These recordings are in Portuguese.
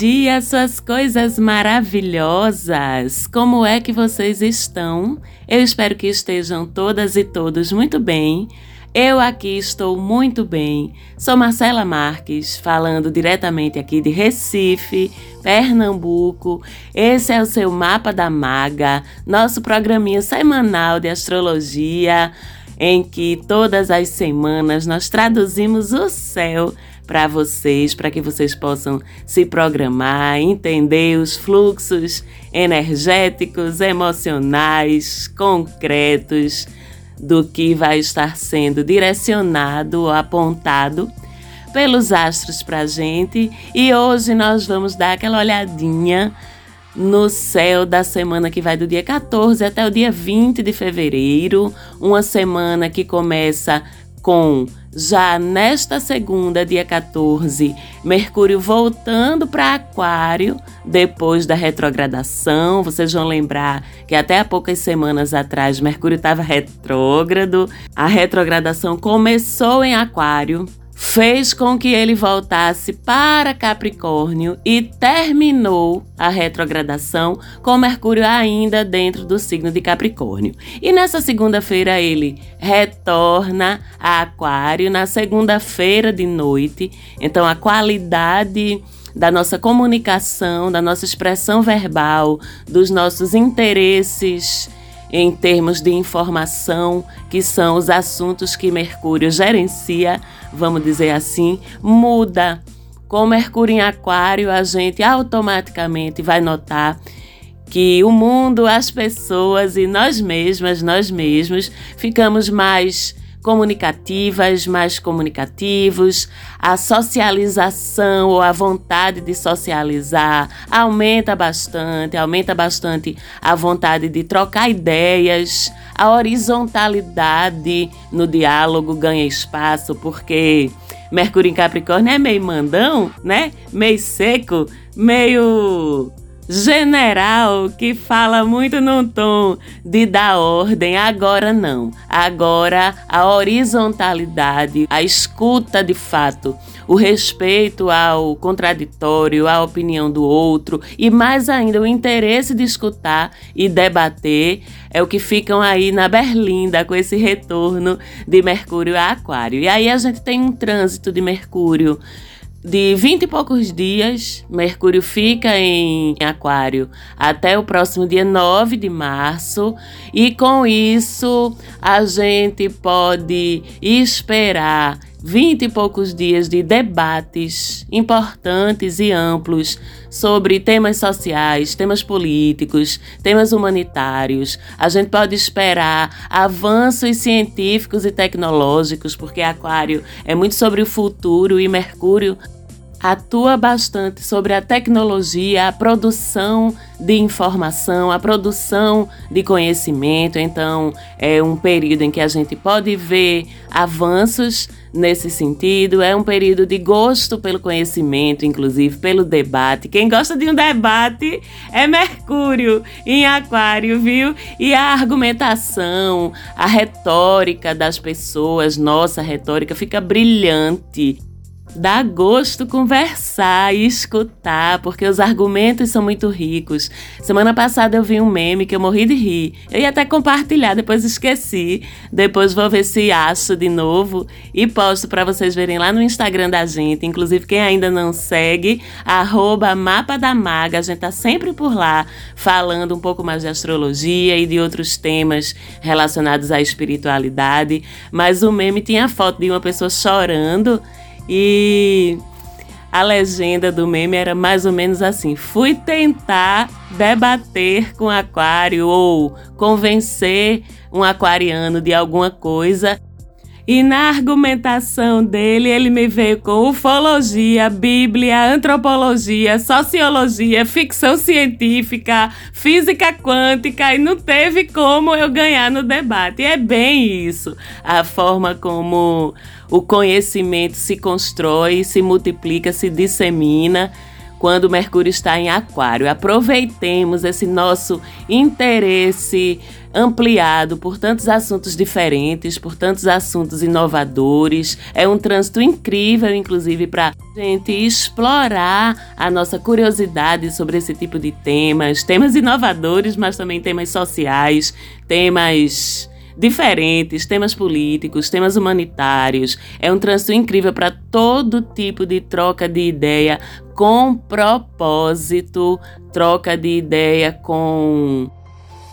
Dia, suas coisas maravilhosas! Como é que vocês estão? Eu espero que estejam todas e todos muito bem. Eu aqui estou muito bem. Sou Marcela Marques, falando diretamente aqui de Recife, Pernambuco. Esse é o seu Mapa da Maga, nosso programinha semanal de astrologia, em que todas as semanas nós traduzimos o céu para vocês, para que vocês possam se programar, entender os fluxos energéticos, emocionais, concretos do que vai estar sendo direcionado apontado pelos astros para a gente. E hoje nós vamos dar aquela olhadinha no céu da semana que vai do dia 14 até o dia 20 de fevereiro, uma semana que começa com já nesta segunda, dia 14, Mercúrio voltando para Aquário depois da retrogradação. Vocês vão lembrar que até há poucas semanas atrás Mercúrio estava retrógrado. A retrogradação começou em Aquário, fez com que ele voltasse para Capricórnio e terminou a retrogradação com Mercúrio ainda dentro do signo de Capricórnio. E nessa segunda-feira ele retorna a Aquário na segunda-feira de noite. Então a qualidade da nossa comunicação, da nossa expressão verbal, dos nossos interesses em termos de informação, que são os assuntos que Mercúrio gerencia, vamos dizer assim, muda. Com Mercúrio em Aquário, a gente automaticamente vai notar que o mundo, as pessoas e nós mesmas, nós mesmos, ficamos mais comunicativas, mais comunicativos, a socialização ou a vontade de socializar aumenta bastante, aumenta bastante a vontade de trocar ideias, a horizontalidade no diálogo ganha espaço, porque Mercúrio em Capricórnio é meio mandão, né? Meio seco, meio general que fala muito num tom de dar ordem. Agora não. Agora a horizontalidade, a escuta de fato, o respeito ao contraditório, à opinião do outro e mais ainda o interesse de escutar e debater é o que ficam aí na berlinda com esse retorno de Mercúrio a Aquário. E aí a gente tem um trânsito de Mercúrio de 20 e poucos dias, Mercúrio fica em Aquário até o próximo dia 9 de março, e com isso a gente pode esperar 20 e poucos dias de debates importantes e amplos sobre temas sociais, temas políticos, temas humanitários. A gente pode esperar avanços científicos e tecnológicos, porque Aquário é muito sobre o futuro e Mercúrio atua bastante sobre a tecnologia, a produção de informação, a produção de conhecimento. Então, é um período em que a gente pode ver avanços nesse sentido. É um período de gosto pelo conhecimento, inclusive pelo debate. Quem gosta de um debate é Mercúrio em Aquário, viu? E a argumentação, a retórica das pessoas, nossa retórica fica brilhante. Dá gosto conversar e escutar, porque os argumentos são muito ricos. Semana passada eu vi um meme que eu morri de rir. Eu ia até compartilhar, depois esqueci. Depois vou ver se acho de novo e posto para vocês verem lá no Instagram da gente. Inclusive, quem ainda não segue, arroba Mapa da Maga. A gente tá sempre por lá falando um pouco mais de astrologia e de outros temas relacionados à espiritualidade. Mas o meme tinha foto de uma pessoa chorando e a legenda do meme era mais ou menos assim: fui tentar debater com aquário ou convencer um aquariano de alguma coisa. E na argumentação dele, ele me veio com ufologia, bíblia, antropologia, sociologia, ficção científica, física quântica, e não teve como eu ganhar no debate. E é bem isso, a forma como o conhecimento se constrói, se multiplica, se dissemina quando Mercúrio está em Aquário. Aproveitemos esse nosso interesse ampliado por tantos assuntos diferentes, por tantos assuntos inovadores. É um trânsito incrível, inclusive, para gente explorar a nossa curiosidade sobre esse tipo de temas, temas inovadores, mas também temas sociais, temas diferentes, temas políticos, temas humanitários. É um trânsito incrível para todo tipo de troca de ideia com propósito, troca de ideia com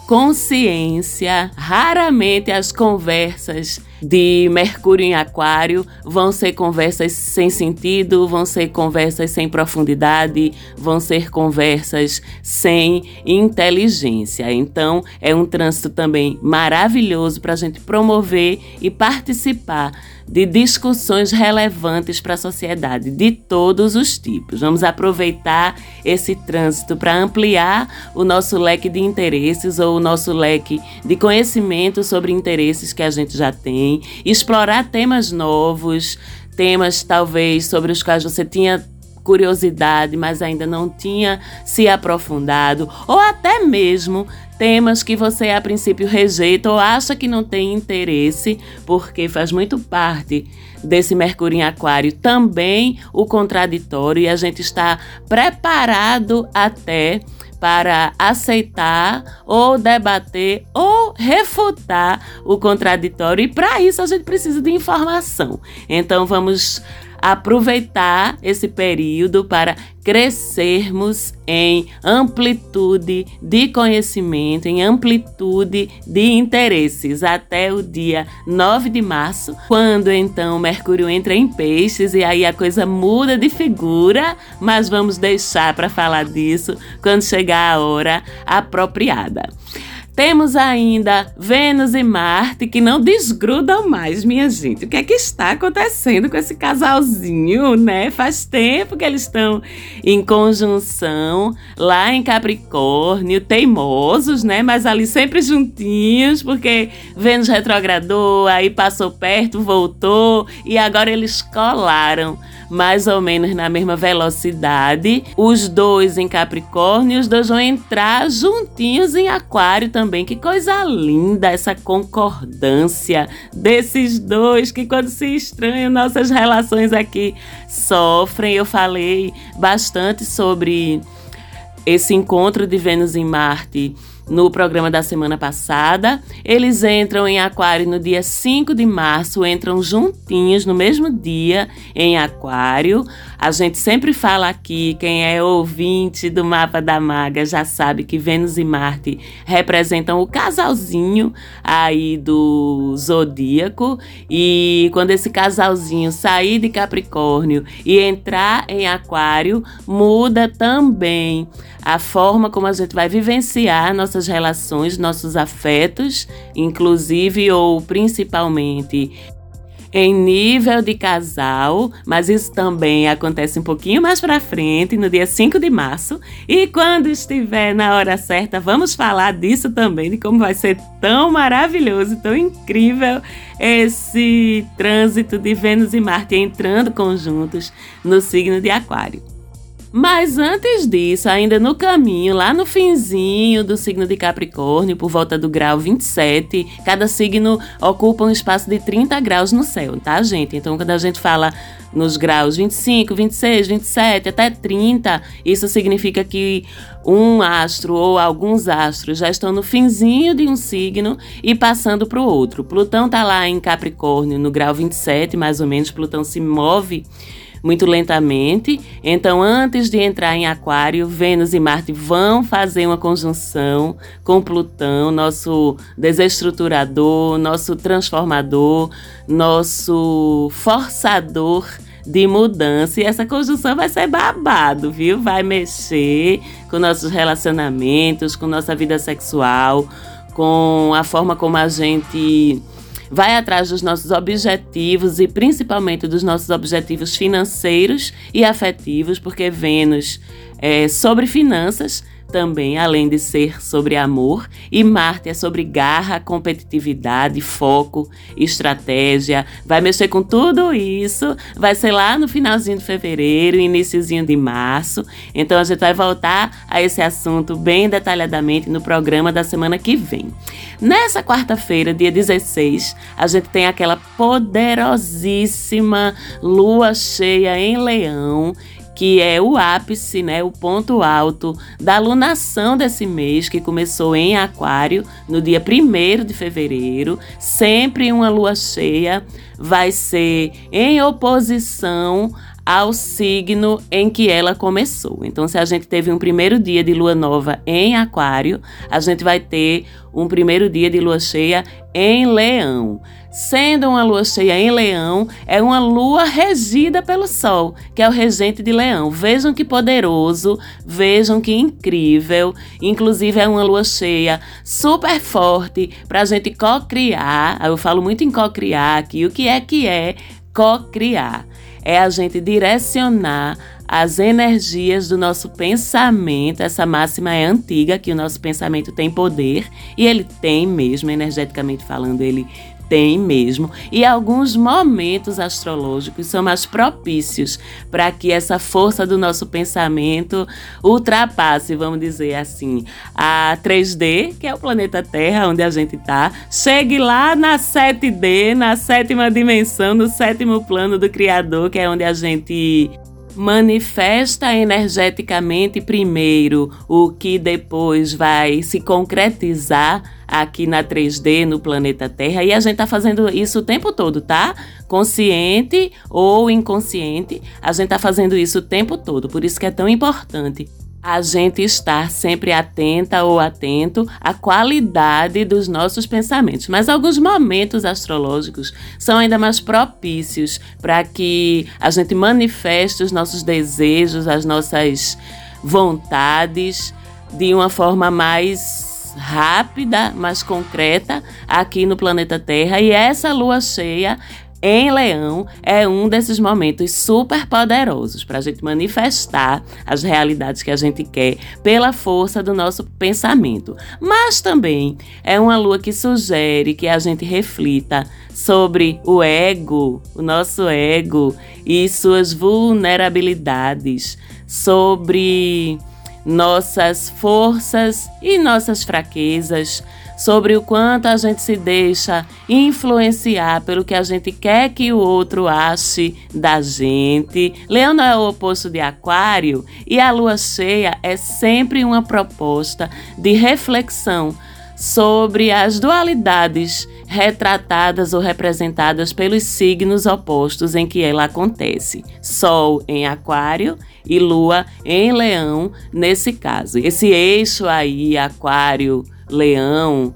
consciência. Raramente as conversas de Mercúrio em Aquário vão ser conversas sem sentido, vão ser conversas sem profundidade, vão ser conversas sem inteligência. Então, é um trânsito também maravilhoso para a gente promover e participar de discussões relevantes para a sociedade, de todos os tipos. Vamos aproveitar esse trânsito para ampliar o nosso leque de interesses ou o nosso leque de conhecimento sobre interesses que a gente já tem, explorar temas novos, temas talvez sobre os quais você tinha curiosidade, mas ainda não tinha se aprofundado, ou até mesmo temas que você a princípio rejeita ou acha que não tem interesse, porque faz muito parte desse Mercúrio em Aquário também o contraditório e a gente está preparado até para aceitar ou debater ou refutar o contraditório e para isso a gente precisa de informação. Então vamos aproveitar esse período para crescermos em amplitude de conhecimento, em amplitude de interesses até o dia 9 de março, quando então Mercúrio entra em Peixes e aí a coisa muda de figura, mas vamos deixar para falar disso quando chegar a hora apropriada. Temos ainda Vênus e Marte que não desgrudam mais, minha gente. O que é que está acontecendo com esse casalzinho, né? Faz tempo que eles estão em conjunção lá em Capricórnio, teimosos, né? Mas ali sempre juntinhos, porque Vênus retrogradou, aí passou perto, voltou e agora eles colaram mais ou menos na mesma velocidade. Os dois em Capricórnio, os dois vão entrar juntinhos em Aquário também. Que coisa linda essa concordância desses dois que quando se estranham nossas relações aqui sofrem. Eu falei bastante sobre esse encontro de Vênus em Marte no programa da semana passada. Eles entram em Aquário no dia 5 de março, entram juntinhos no mesmo dia em Aquário. A gente sempre fala aqui, quem é ouvinte do mapa da maga já sabe que Vênus e Marte representam o casalzinho aí do zodíaco. E quando esse casalzinho sair de Capricórnio e entrar em Aquário, muda também a forma como a gente vai vivenciar nossas relações, nossos afetos, inclusive ou principalmente em nível de casal, mas isso também acontece um pouquinho mais para frente, no dia 5 de março. E quando estiver na hora certa, vamos falar disso também, de como vai ser tão maravilhoso, tão incrível esse trânsito de Vênus e Marte entrando conjuntos no signo de Aquário. Mas antes disso, ainda no caminho, lá no finzinho do signo de Capricórnio, por volta do grau 27, cada signo ocupa um espaço de 30 graus no céu, tá, gente? Então, quando a gente fala nos graus 25, 26, 27 até 30, isso significa que um astro ou alguns astros já estão no finzinho de um signo e passando para o outro. Plutão tá lá em Capricórnio, no grau 27, mais ou menos, Plutão se move muito lentamente. Então, antes de entrar em Aquário, Vênus e Marte vão fazer uma conjunção com Plutão, nosso desestruturador, nosso transformador, nosso forçador de mudança. E essa conjunção vai ser babado, viu? Vai mexer com nossos relacionamentos, com nossa vida sexual, com a forma como a gente vai atrás dos nossos objetivos e principalmente dos nossos objetivos financeiros e afetivos, porque Vênus é sobre finanças, também, além de ser sobre amor, e Marte é sobre garra, competitividade, foco, estratégia. Vai mexer com tudo isso. Vai ser lá no finalzinho de fevereiro, iníciozinho de março. Então a gente vai voltar a esse assunto bem detalhadamente no programa da semana que vem. Nessa quarta-feira, dia 16, a gente tem aquela poderosíssima lua cheia em Leão que é o ápice, né, o ponto alto da lunação desse mês, que começou em Aquário, no dia 1 de fevereiro. Sempre uma lua cheia vai ser em oposição ao signo em que ela começou. Então, se a gente teve um primeiro dia de lua nova em Aquário, a gente vai ter um primeiro dia de lua cheia em Leão. Sendo uma lua cheia em Leão, é uma lua regida pelo Sol, que é o regente de Leão. Vejam que poderoso, vejam que incrível. Inclusive, é uma lua cheia super forte para a gente co-criar. Eu falo muito em co-criar aqui. O que é que é co-criar? é a gente direcionar as energias do nosso pensamento. Essa máxima é antiga, que o nosso pensamento tem poder, e ele tem mesmo, energeticamente falando, ele tem mesmo, e alguns momentos astrológicos são mais propícios para que essa força do nosso pensamento ultrapasse, vamos dizer assim, a 3D, que é o planeta Terra, onde a gente está, chegue lá na 7D, na sétima dimensão, no sétimo plano do Criador, que é onde a gente manifesta energeticamente primeiro o que depois vai se concretizar aqui na 3D, no planeta Terra, e a gente tá fazendo isso o tempo todo, tá? Consciente ou inconsciente, a gente tá fazendo isso o tempo todo, por isso que é tão importante a gente estar sempre atenta ou atento à qualidade dos nossos pensamentos. Mas alguns momentos astrológicos são ainda mais propícios para que a gente manifeste os nossos desejos, as nossas vontades de uma forma mais rápida, mais concreta aqui no planeta Terra. E essa lua cheia em Leão é um desses momentos super poderosos para a gente manifestar as realidades que a gente quer pela força do nosso pensamento. Mas também é uma lua que sugere que a gente reflita sobre o ego, o nosso ego e suas vulnerabilidades, sobre nossas forças e nossas fraquezas sobre o quanto a gente se deixa influenciar pelo que a gente quer que o outro ache da gente. Leão é o oposto de Aquário e a lua cheia é sempre uma proposta de reflexão sobre as dualidades retratadas ou representadas pelos signos opostos em que ela acontece. Sol em Aquário e Lua em Leão, nesse caso. Esse eixo aí, Aquário, Leão,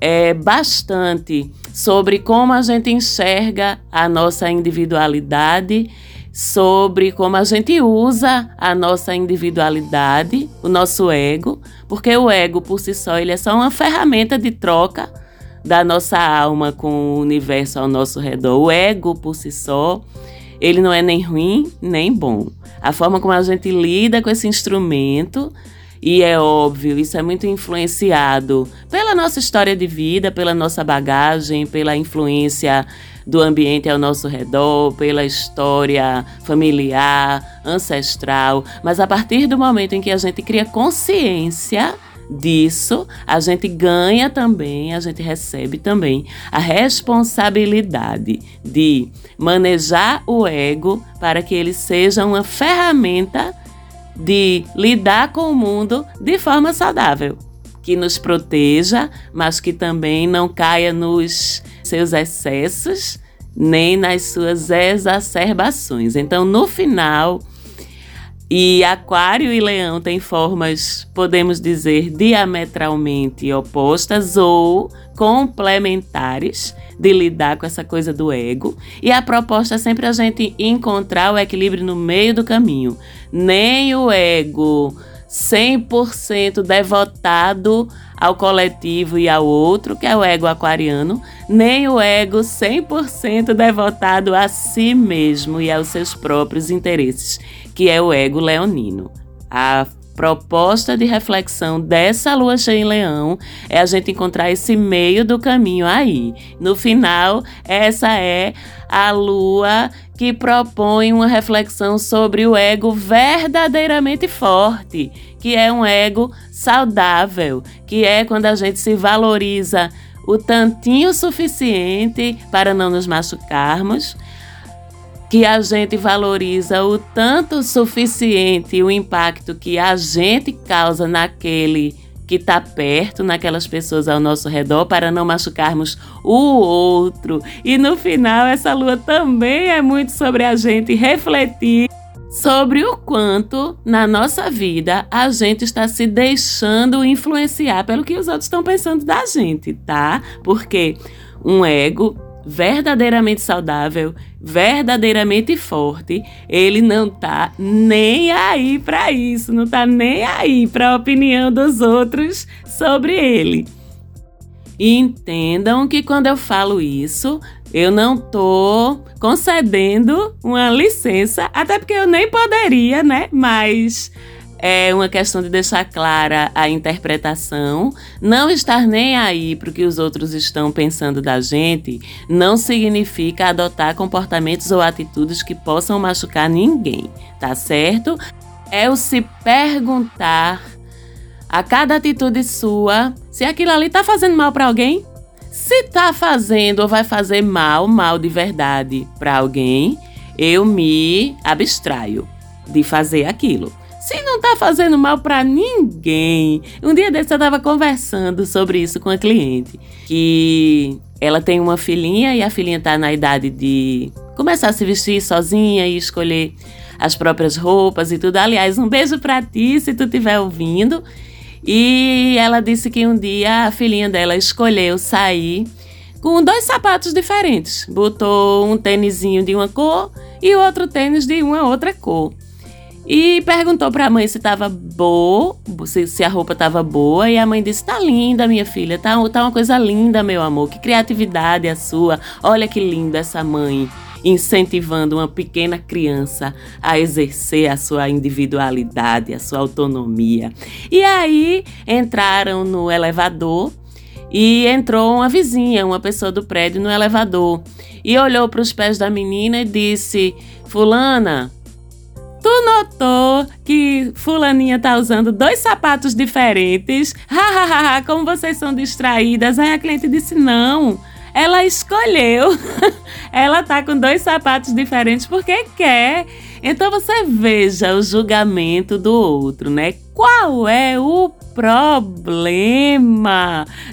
é bastante sobre como a gente enxerga a nossa individualidade, sobre como a gente usa a nossa individualidade, o nosso ego, porque o ego por si só ele é só uma ferramenta de troca da nossa alma com o universo ao nosso redor. O ego por si só, ele não é nem ruim nem bom. A forma como a gente lida com esse instrumento e é óbvio, isso é muito influenciado pela nossa história de vida, pela nossa bagagem, pela influência do ambiente ao nosso redor, pela história familiar, ancestral. Mas a partir do momento em que a gente cria consciência disso, a gente ganha também, a gente recebe também a responsabilidade de manejar o ego para que ele seja uma ferramenta de lidar com o mundo de forma saudável, que nos proteja, mas que também não caia nos seus excessos nem nas suas exacerbações. Então, no final, e Aquário e Leão têm formas, podemos dizer, diametralmente opostas ou complementares de lidar com essa coisa do ego. E a proposta é sempre a gente encontrar o equilíbrio no meio do caminho. Nem o ego 100% devotado ao coletivo e ao outro, que é o ego aquariano, nem o ego 100% devotado a si mesmo e aos seus próprios interesses, que é o ego leonino. A proposta de reflexão dessa lua cheia em leão é a gente encontrar esse meio do caminho aí. No final, essa é a lua que propõe uma reflexão sobre o ego verdadeiramente forte, que é um ego saudável, que é quando a gente se valoriza o tantinho suficiente para não nos machucarmos que a gente valoriza o tanto suficiente o impacto que a gente causa naquele que está perto, naquelas pessoas ao nosso redor, para não machucarmos o outro. E no final, essa lua também é muito sobre a gente refletir sobre o quanto na nossa vida a gente está se deixando influenciar pelo que os outros estão pensando da gente, tá? Porque um ego verdadeiramente saudável, verdadeiramente forte, ele não tá nem aí para isso, não tá nem aí para a opinião dos outros sobre ele. E entendam que quando eu falo isso, eu não tô concedendo uma licença, até porque eu nem poderia, né? Mas é uma questão de deixar clara a interpretação, não estar nem aí para o que os outros estão pensando da gente, não significa adotar comportamentos ou atitudes que possam machucar ninguém, tá certo? É o se perguntar a cada atitude sua se aquilo ali tá fazendo mal para alguém. Se tá fazendo ou vai fazer mal, mal de verdade para alguém, eu me abstraio de fazer aquilo. Se não tá fazendo mal para ninguém. Um dia desse eu tava conversando sobre isso com a cliente, que ela tem uma filhinha e a filhinha tá na idade de começar a se vestir sozinha e escolher as próprias roupas e tudo. Aliás, um beijo para ti se tu estiver ouvindo. E ela disse que um dia a filhinha dela escolheu sair com dois sapatos diferentes. Botou um tênisinho de uma cor e outro tênis de uma outra cor. E perguntou para a mãe se estava boa, se, se, a roupa estava boa, e a mãe disse: "Tá linda, minha filha, tá, tá uma coisa linda, meu amor. Que criatividade a sua. Olha que linda essa mãe." Incentivando uma pequena criança a exercer a sua individualidade, a sua autonomia. E aí entraram no elevador e entrou uma vizinha, uma pessoa do prédio no elevador e olhou para os pés da menina e disse: Fulana, Tu notou que fulaninha tá usando dois sapatos diferentes? Hahaha, como vocês são distraídas. Aí a cliente disse: "Não, ela escolheu. ela tá com dois sapatos diferentes porque quer. Então você veja o julgamento do outro, né? Qual é o problema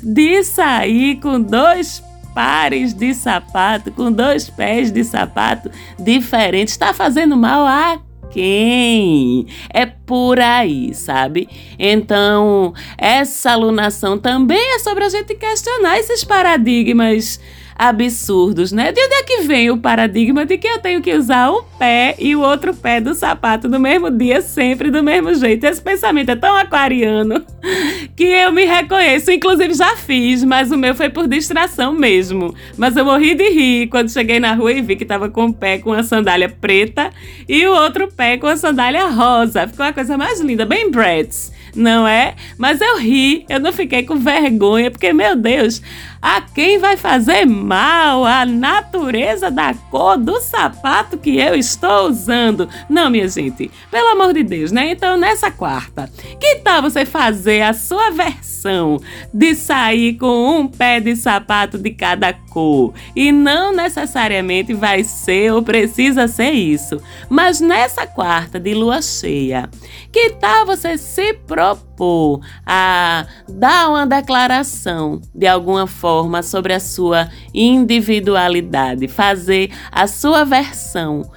de sair com dois pares de sapato, com dois pés de sapato diferentes? Está fazendo mal a quem? É por aí, sabe? Então, essa alunação também é sobre a gente questionar esses paradigmas absurdos, né? De onde é que vem o paradigma de que eu tenho que usar um pé e o outro pé do sapato no mesmo dia, sempre do mesmo jeito? Esse pensamento é tão aquariano que eu me reconheço. Inclusive, já fiz, mas o meu foi por distração mesmo. Mas eu morri de rir quando cheguei na rua e vi que tava com o pé com a sandália preta e o outro pé com a sandália rosa. Ficou a coisa mais linda, bem Bratz não é? Mas eu ri, eu não fiquei com vergonha, porque, meu Deus, a quem vai fazer mal a natureza da cor do sapato que eu estou usando? Não, minha gente, pelo amor de Deus, né? Então, nessa quarta, que tal você fazer a sua versão de sair com um pé de sapato de cada cor? E não necessariamente vai ser ou precisa ser isso, mas nessa quarta de lua cheia, que tal você se propor a dar uma declaração de alguma forma sobre a sua individualidade, fazer a sua versão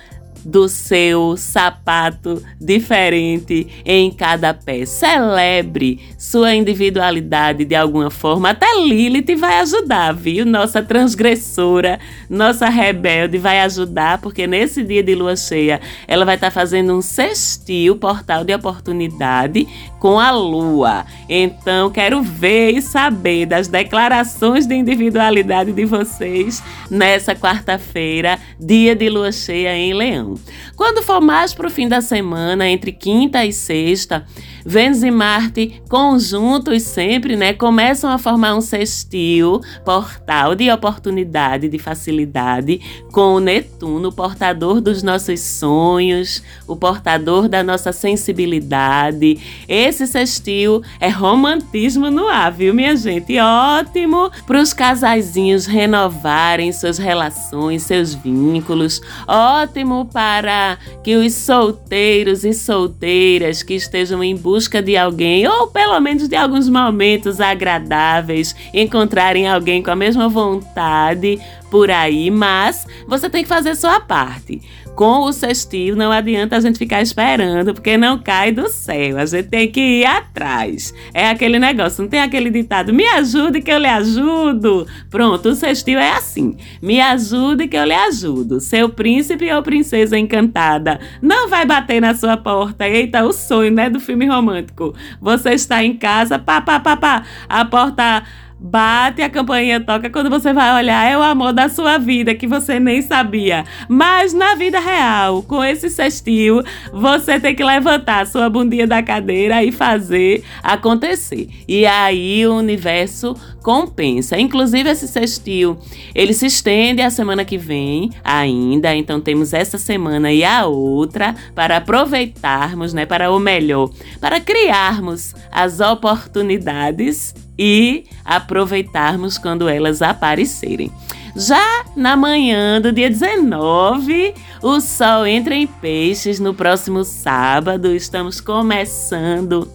do seu sapato diferente em cada pé. Celebre sua individualidade de alguma forma. Até Lilith vai ajudar, viu? Nossa transgressora, nossa rebelde vai ajudar, porque nesse dia de lua cheia ela vai estar tá fazendo um sextil, portal de oportunidade, com a lua. Então, quero ver e saber das declarações de individualidade de vocês nessa quarta-feira, dia de lua cheia em Leão. Quando for mais para o fim da semana, entre quinta e sexta, Vênus e Marte conjuntos sempre, né? Começam a formar um sextil, portal de oportunidade, de facilidade, com o Netuno, portador dos nossos sonhos, o portador da nossa sensibilidade. Esse sextil é romantismo no ar, viu, minha gente? Ótimo para os casaizinhos renovarem suas relações, seus vínculos. Ótimo para que os solteiros e solteiras que estejam em busca de alguém, ou pelo menos de alguns momentos agradáveis, encontrarem alguém com a mesma vontade por aí, mas você tem que fazer sua parte com o cestinho não adianta a gente ficar esperando, porque não cai do céu. A gente tem que ir atrás. É aquele negócio, não tem aquele ditado: me ajude que eu lhe ajudo. Pronto, o cestinho é assim: me ajude que eu lhe ajudo. Seu príncipe ou princesa encantada não vai bater na sua porta. Eita, o sonho, né, do filme romântico. Você está em casa, pá, pá, pá, pá. A porta Bate a campainha toca quando você vai olhar, é o amor da sua vida que você nem sabia. Mas na vida real, com esse cestil, você tem que levantar sua bundinha da cadeira e fazer acontecer. E aí o universo compensa. Inclusive esse cestil, ele se estende a semana que vem ainda, então temos essa semana e a outra para aproveitarmos, né, para o melhor, para criarmos as oportunidades e aproveitarmos quando elas aparecerem. Já na manhã do dia 19, o Sol entra em Peixes no próximo sábado. Estamos começando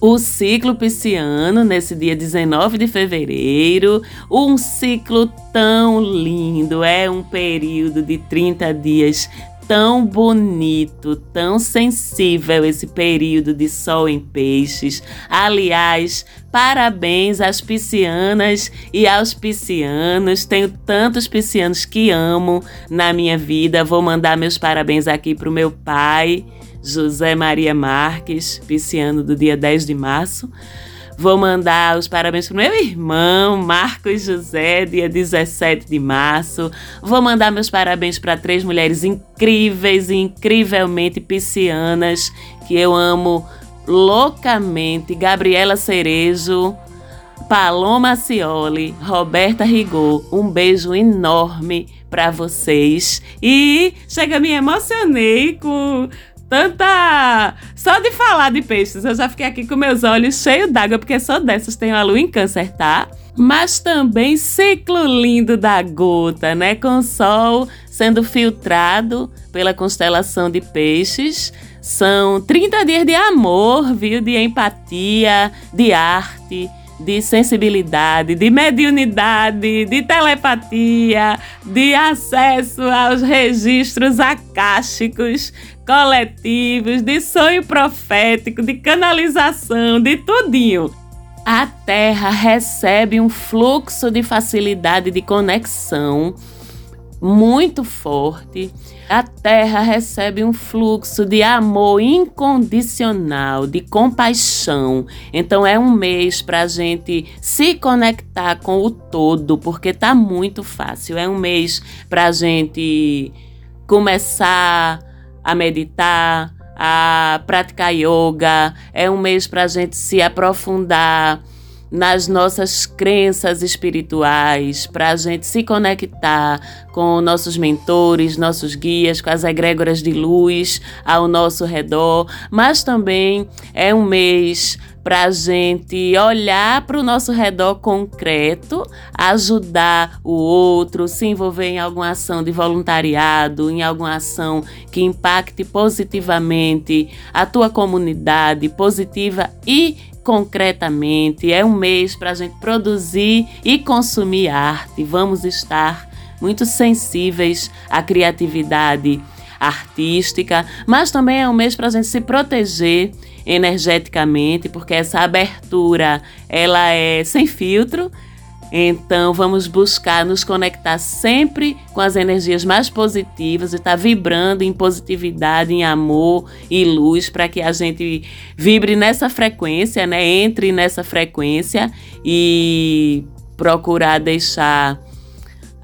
o ciclo pisciano nesse dia 19 de fevereiro. Um ciclo tão lindo, é um período de 30 dias tão bonito, tão sensível esse período de sol em peixes. Aliás, parabéns às piscianas e aos piscianos. Tenho tantos piscianos que amo na minha vida. Vou mandar meus parabéns aqui para o meu pai, José Maria Marques, pisciano do dia 10 de março. Vou mandar os parabéns pro meu irmão, Marcos José, dia 17 de março. Vou mandar meus parabéns para três mulheres incríveis e incrivelmente piscianas que eu amo loucamente: Gabriela Cerejo, Paloma Cioli, Roberta Rigor. Um beijo enorme para vocês. E chega, me emocionei com tanta. Só de falar de peixes, eu já fiquei aqui com meus olhos cheios d'água, porque só dessas tem a lua em câncer, tá? Mas também ciclo lindo da gota, né? Com sol sendo filtrado pela constelação de peixes. São 30 dias de amor, viu? De empatia, de arte de sensibilidade, de mediunidade, de telepatia, de acesso aos registros acásticos coletivos, de sonho profético, de canalização, de tudinho. A Terra recebe um fluxo de facilidade de conexão muito forte. A terra recebe um fluxo de amor incondicional, de compaixão. Então é um mês para a gente se conectar com o todo, porque tá muito fácil. É um mês para a gente começar a meditar, a praticar yoga. É um mês para a gente se aprofundar nas nossas crenças espirituais, para a gente se conectar com nossos mentores, nossos guias, com as egrégoras de luz ao nosso redor, mas também é um mês para a gente olhar para o nosso redor concreto, ajudar o outro, se envolver em alguma ação de voluntariado, em alguma ação que impacte positivamente a tua comunidade, positiva e concretamente. É um mês para a gente produzir e consumir arte. Vamos estar muito sensíveis à criatividade artística, mas também é um mês para a gente se proteger energeticamente, porque essa abertura ela é sem filtro então vamos buscar nos conectar sempre com as energias mais positivas e estar tá vibrando em positividade, em amor e luz para que a gente vibre nessa frequência, né? Entre nessa frequência e procurar deixar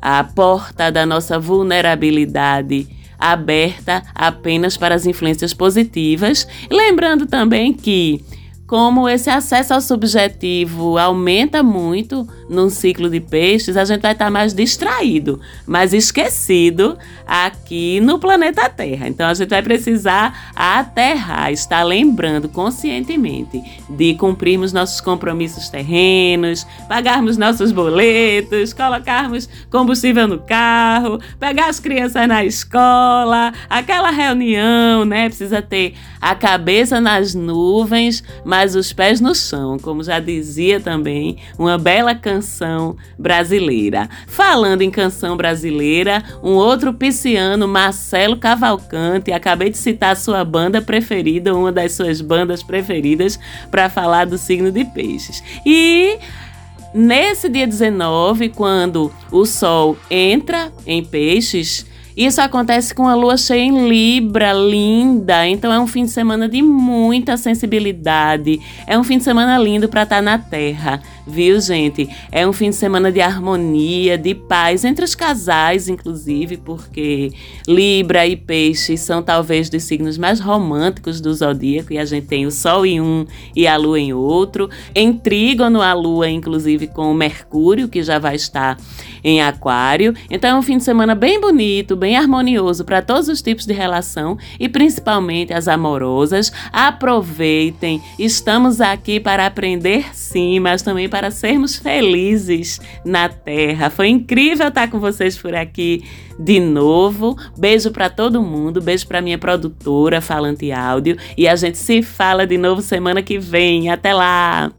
a porta da nossa vulnerabilidade aberta apenas para as influências positivas. Lembrando também que como esse acesso ao subjetivo aumenta muito num ciclo de peixes, a gente vai estar mais distraído, mais esquecido aqui no planeta Terra. Então a gente vai precisar aterrar, estar lembrando conscientemente de cumprirmos nossos compromissos terrenos, pagarmos nossos boletos, colocarmos combustível no carro, pegar as crianças na escola, aquela reunião, né? Precisa ter a cabeça nas nuvens, mas os pés no chão, como já dizia também uma bela canção brasileira. Falando em canção brasileira, um outro pisciano, Marcelo Cavalcante, acabei de citar sua banda preferida, uma das suas bandas preferidas, para falar do signo de peixes. E nesse dia 19, quando o sol entra em peixes, isso acontece com a lua cheia em Libra, linda. Então é um fim de semana de muita sensibilidade. É um fim de semana lindo para estar tá na Terra, viu, gente? É um fim de semana de harmonia, de paz entre os casais, inclusive, porque Libra e Peixe são talvez dos signos mais românticos do zodíaco e a gente tem o Sol em um e a Lua em outro. Em trígono a Lua, inclusive, com o Mercúrio, que já vai estar em Aquário. Então é um fim de semana bem bonito, bem harmonioso para todos os tipos de relação e principalmente as amorosas. Aproveitem, estamos aqui para aprender sim, mas também para sermos felizes na Terra. Foi incrível estar com vocês por aqui de novo. Beijo para todo mundo, beijo para minha produtora Falante Áudio e a gente se fala de novo semana que vem. Até lá!